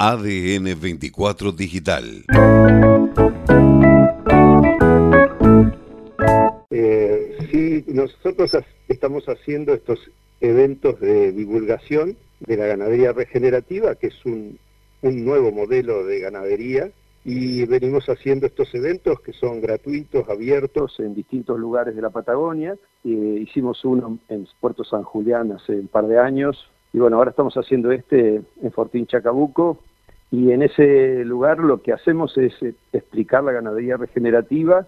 ADN 24 Digital. Eh, sí, nosotros estamos haciendo estos eventos de divulgación de la ganadería regenerativa, que es un, nuevo modelo de ganadería, y venimos haciendo estos eventos que son gratuitos, abiertos en distintos lugares de la Patagonia. Eh, hicimos uno en Puerto San Julián hace un par de años, y bueno, ahora estamos haciendo este en Fortín Chacabuco, y en ese lugar lo que hacemos es eh, explicar la ganadería regenerativa,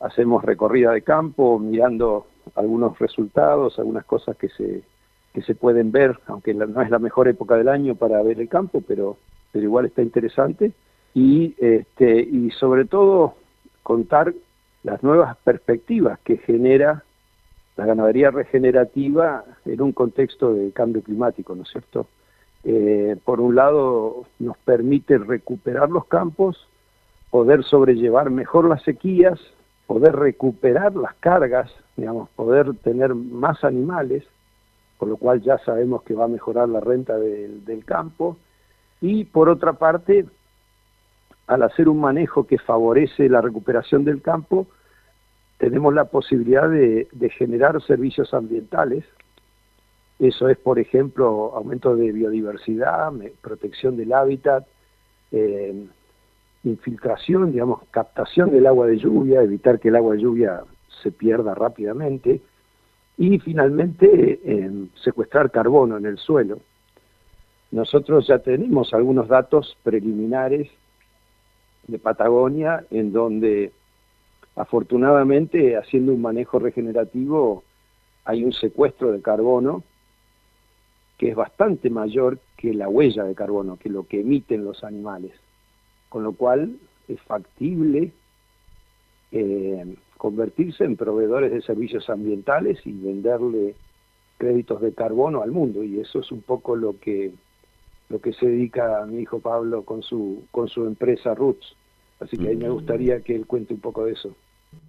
hacemos recorrida de campo mirando algunos resultados, algunas cosas que se, que se pueden ver, aunque no es la mejor época del año para ver el campo, pero, pero igual está interesante, y, este, y sobre todo contar las nuevas perspectivas que genera la ganadería regenerativa en un contexto de cambio climático, ¿no es cierto? Eh, por un lado nos permite recuperar los campos, poder sobrellevar mejor las sequías, poder recuperar las cargas, digamos, poder tener más animales, con lo cual ya sabemos que va a mejorar la renta del campo, y por otra parte, al hacer un manejo que favorece la recuperación del campo, tenemos la posibilidad de generar servicios ambientales eso es, por ejemplo, aumento de biodiversidad, protección del hábitat, eh, infiltración, digamos, captación del agua de lluvia, evitar que el agua de lluvia se pierda rápidamente y finalmente eh, secuestrar carbono en el suelo. Nosotros ya tenemos algunos datos preliminares de Patagonia en donde afortunadamente haciendo un manejo regenerativo hay un secuestro de carbono que es bastante mayor que la huella de carbono, que lo que emiten los animales. Con lo cual es factible eh, convertirse en proveedores de servicios ambientales y venderle créditos de carbono al mundo. Y eso es un poco lo que lo que se dedica mi hijo Pablo con su con su empresa Roots. Así que ahí me gustaría que él cuente un poco de eso.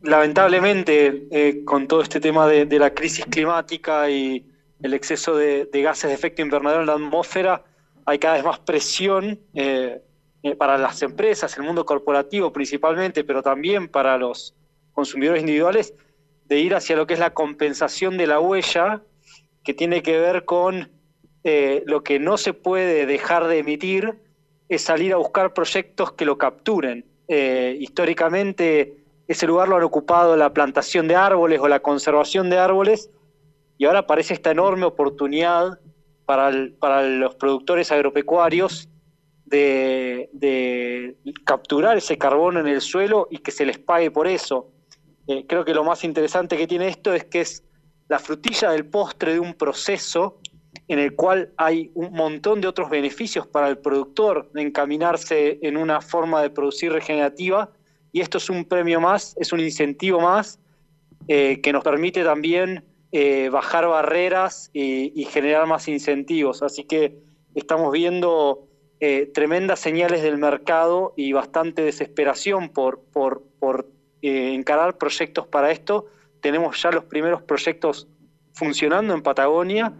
Lamentablemente, eh, con todo este tema de la crisis climática y, el exceso de, gases de efecto invernadero en la atmósfera, hay cada vez más presión eh, eh, para las empresas, el mundo corporativo principalmente, pero también para los consumidores individuales, de ir hacia lo que es la compensación de la huella, que tiene que ver con lo que no se puede dejar de emitir, es salir a buscar proyectos que lo capturen. históricamente ese lugar lo han ocupado la plantación de árboles o la conservación de árboles, y ahora aparece esta enorme oportunidad para, los productores agropecuarios de, capturar ese carbono en el suelo y que se les pague por eso. Eh, creo que lo más interesante que tiene esto es que es la frutilla del postre de un proceso en el cual hay un montón de otros beneficios para el productor de encaminarse en una forma de producir regenerativa y esto es un premio más, es un incentivo más eh, que nos permite también eh, bajar barreras y, generar más incentivos. Así que estamos viendo eh, tremendas señales del mercado y bastante desesperación por, por, eh, encarar proyectos para esto. Tenemos ya los primeros proyectos funcionando en Patagonia,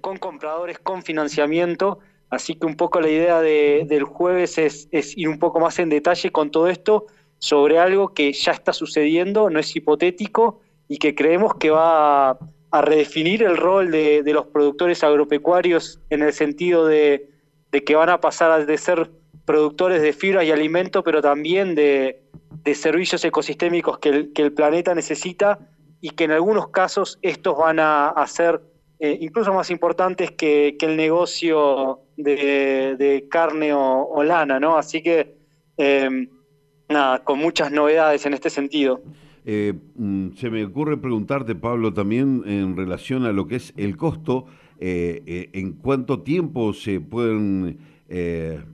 con compradores, con financiamiento. Así que un poco la idea del jueves es, es ir un poco más en detalle con todo esto sobre algo que ya está sucediendo, no es hipotético y que creemos que va a, redefinir el rol de, los productores agropecuarios en el sentido de, que van a pasar de ser productores de fibra y alimento, pero también de, servicios ecosistémicos que el, planeta necesita y que en algunos casos estos van a, ser eh, incluso más importantes que, el negocio de, carne o, lana, ¿no? Así que, eh, nada, con muchas novedades en este sentido. Eh, mm, se me ocurre preguntarte, Pablo, también en relación a lo que es el costo, eh, eh, en cuánto tiempo se pueden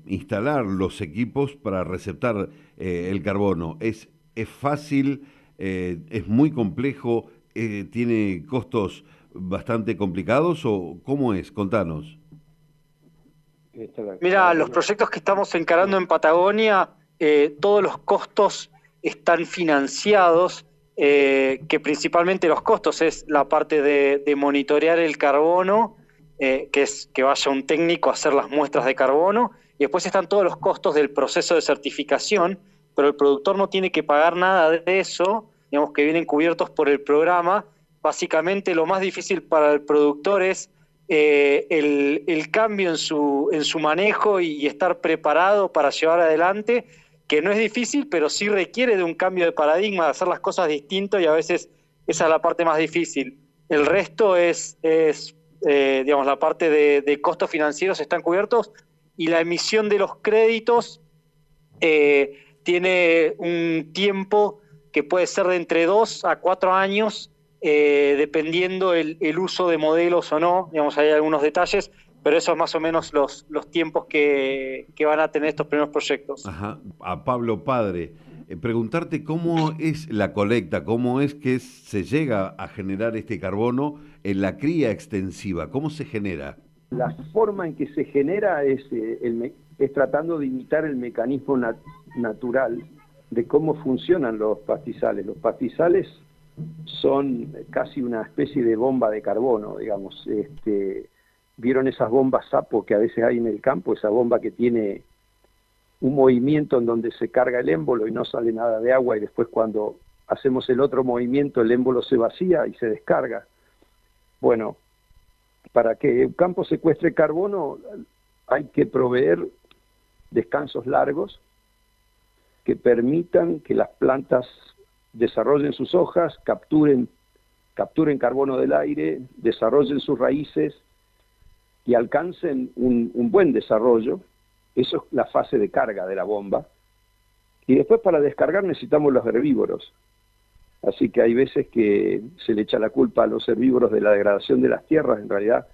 instalar los equipos para receptar el carbono. ¿Es, es fácil? ¿Es muy complejo? ¿Tiene costos bastante complicados o cómo es? Contanos. Mira, los proyectos que estamos encarando en Patagonia, todos los costos están financiados, eh, que principalmente los costos es la parte de, monitorear el carbono, eh, que es que vaya un técnico a hacer las muestras de carbono, y después están todos los costos del proceso de certificación, pero el productor no tiene que pagar nada de eso, digamos que vienen cubiertos por el programa. Básicamente lo más difícil para el productor es eh, el, cambio en su manejo y, estar preparado para llevar adelante, que no es difícil, pero sí requiere de un cambio de paradigma, de hacer las cosas distinto y a veces esa es la parte más difícil. El resto es, es eh, digamos, la parte de, costos financieros están cubiertos y la emisión de los créditos eh, tiene un tiempo que puede ser de entre dos a cuatro años eh, dependiendo el, uso de modelos o no, digamos, hay algunos detalles, pero eso es más o menos los, los tiempos que, van a tener estos primeros proyectos. Ajá. A Pablo Padre, eh, preguntarte cómo es la colecta, cómo es que se llega a generar este carbono en la cría extensiva, ¿cómo se genera? La forma en que se genera es, eh, es tratando de imitar el mecanismo natural de cómo funcionan los pastizales. Los pastizales son casi una especie de bomba de carbono, digamos. Este, ¿Vieron esas bombas sapo que a veces hay en el campo? Esa bomba que tiene un movimiento en donde se carga el émbolo y no sale nada de agua y después cuando hacemos el otro movimiento el émbolo se vacía y se descarga. Bueno, para que un campo secuestre carbono hay que proveer descansos largos que permitan que las plantas desarrollen sus hojas, capturen, capturen carbono del aire, desarrollen sus raíces y alcancen un, buen desarrollo. Eso es la fase de carga de la bomba. Y después para descargar necesitamos los herbívoros. Así que hay veces que se le echa la culpa a los herbívoros de la degradación de las tierras. En realidad,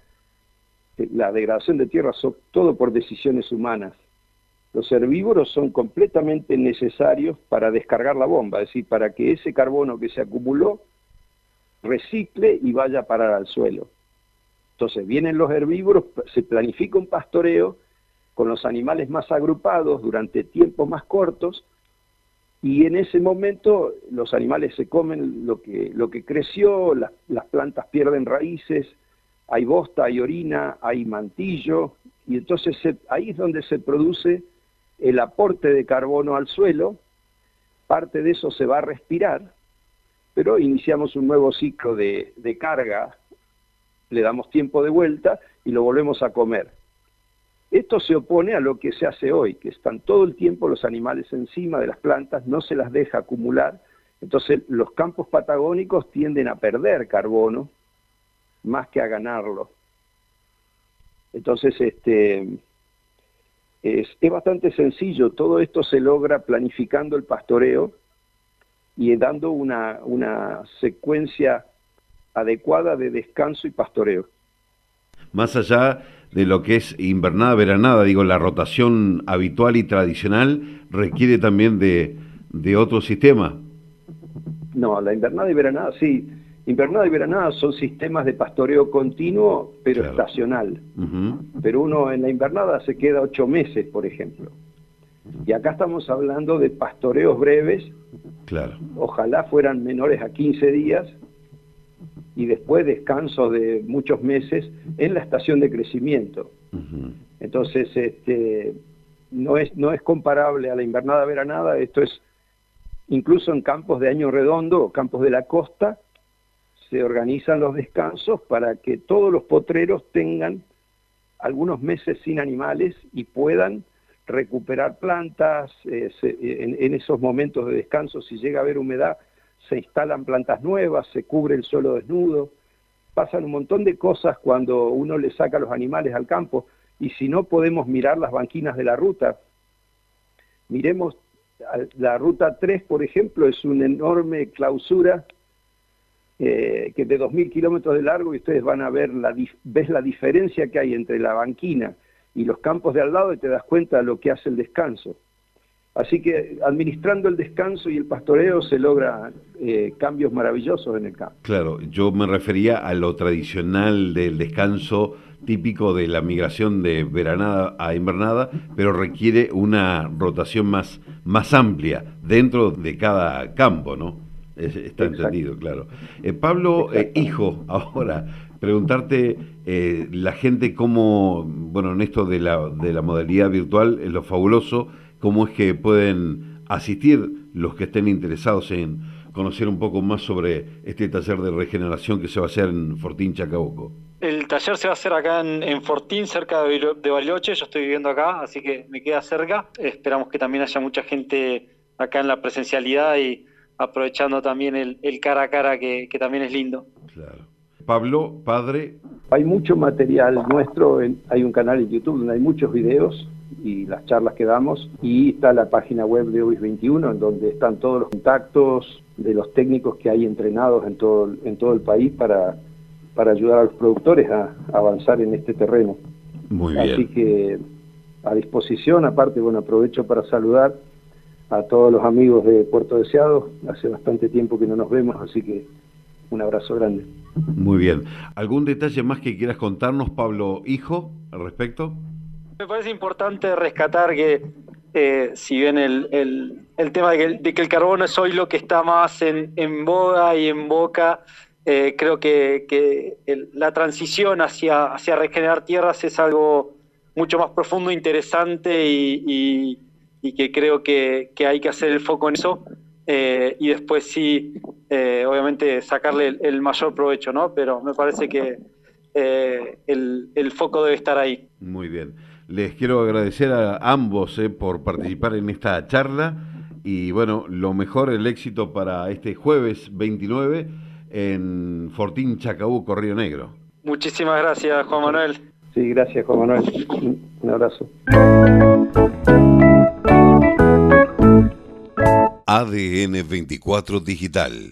eh, la degradación de tierras son todo por decisiones humanas. Los herbívoros son completamente necesarios para descargar la bomba, es decir, para que ese carbono que se acumuló recicle y vaya a parar al suelo. Entonces vienen los herbívoros, se planifica un pastoreo con los animales más agrupados durante tiempos más cortos y en ese momento los animales se comen lo que, creció, las, plantas pierden raíces, hay bosta, hay orina, hay mantillo y entonces ahí es donde se produce el aporte de carbono al suelo, parte de eso se va a respirar, pero iniciamos un nuevo ciclo de, carga, le damos tiempo de vuelta y lo volvemos a comer. Esto se opone a lo que se hace hoy, que están todo el tiempo los animales encima de las plantas, no se las deja acumular, entonces los campos patagónicos tienden a perder carbono más que a ganarlo. Entonces, este, es, bastante sencillo, todo esto se logra planificando el pastoreo y dando una, una secuencia adecuada de descanso y pastoreo. Más allá de lo que es invernada, veranada, digo, la rotación habitual y tradicional requiere también de, de otro sistema. No, la invernada y veranada sí, Invernada y veranada son sistemas de pastoreo continuo, pero estacional. Pero uno en la invernada se queda ocho meses, por ejemplo. Y acá estamos hablando de pastoreos breves. Claro. Ojalá fueran menores a 15 días y después descansos de muchos meses en la estación de crecimiento. Entonces, este, no, es, no es comparable a la invernada veranada, esto es incluso en campos de año redondo o campos de la costa, se organizan los descansos para que todos los potreros tengan algunos meses sin animales y puedan recuperar plantas, eh, en, esos momentos de descanso, si llega a haber humedad, se instalan plantas nuevas, se cubre el suelo desnudo, pasan un montón de cosas cuando uno le saca los animales al campo y si no podemos mirar las banquinas de la ruta, miremos la ruta 3, por ejemplo, es una enorme clausura eh, que de 2.000 kilómetros de largo y ustedes van a ver la, ves la diferencia que hay entre la banquina y los campos de al lado y te das cuenta de lo que hace el descanso. Así que administrando el descanso y el pastoreo se logra eh, cambios maravillosos en el campo. Claro, yo me refería a lo tradicional del descanso típico de la migración de veranada a invernada, pero requiere una rotación más, más amplia dentro de cada campo, ¿no? está entendido, claro. Eh, Pablo, eh, hijo, ahora, preguntarte eh, la gente cómo, bueno, en esto de la, de la modalidad virtual, es lo fabuloso, cómo es que pueden asistir los que estén interesados en conocer un poco más sobre este taller de regeneración que se va a hacer en Fortín Chacabuco. El taller se va a hacer acá en, Fortín, cerca de Bariloche. Yo estoy viviendo acá, así que me queda cerca. Esperamos que también haya mucha gente acá en la presencialidad y aprovechando también el, cara a cara que, también es lindo. Claro. Pablo, padre. Hay mucho material nuestro, hay un canal en YouTube donde hay muchos videos y las charlas que damos y está la página web de OIS 21 en donde están todos los contactos de los técnicos que hay entrenados en todo, en todo el país para, para ayudar a los productores a, avanzar en este terreno. Muy bien. Así que a disposición, aparte, bueno, aprovecho para saludar a todos los amigos de Puerto Deseado. Hace bastante tiempo que no nos vemos, así que un abrazo grande. Muy bien. ¿Algún detalle más que quieras contarnos, Pablo Hijo, al respecto? Me parece importante rescatar que, eh, si bien el, el, tema de que, el carbono es hoy lo que está más en, en boga y en boca, eh, creo que, que la transición hacia, hacia regenerar tierras es algo mucho más profundo, interesante y y que creo que, hay que hacer el foco en eso eh, y después sí, eh, obviamente, sacarle el, mayor provecho, ¿no? Pero me parece que eh, el, foco debe estar ahí. Muy bien. Les quiero agradecer a ambos por participar en esta charla y bueno, lo mejor, el éxito para este jueves 29 en Fortín Chacabuco, Río Negro. Muchísimas gracias, Juan Manuel. Sí, gracias, Juan Manuel. Un abrazo. ADN 24 Digital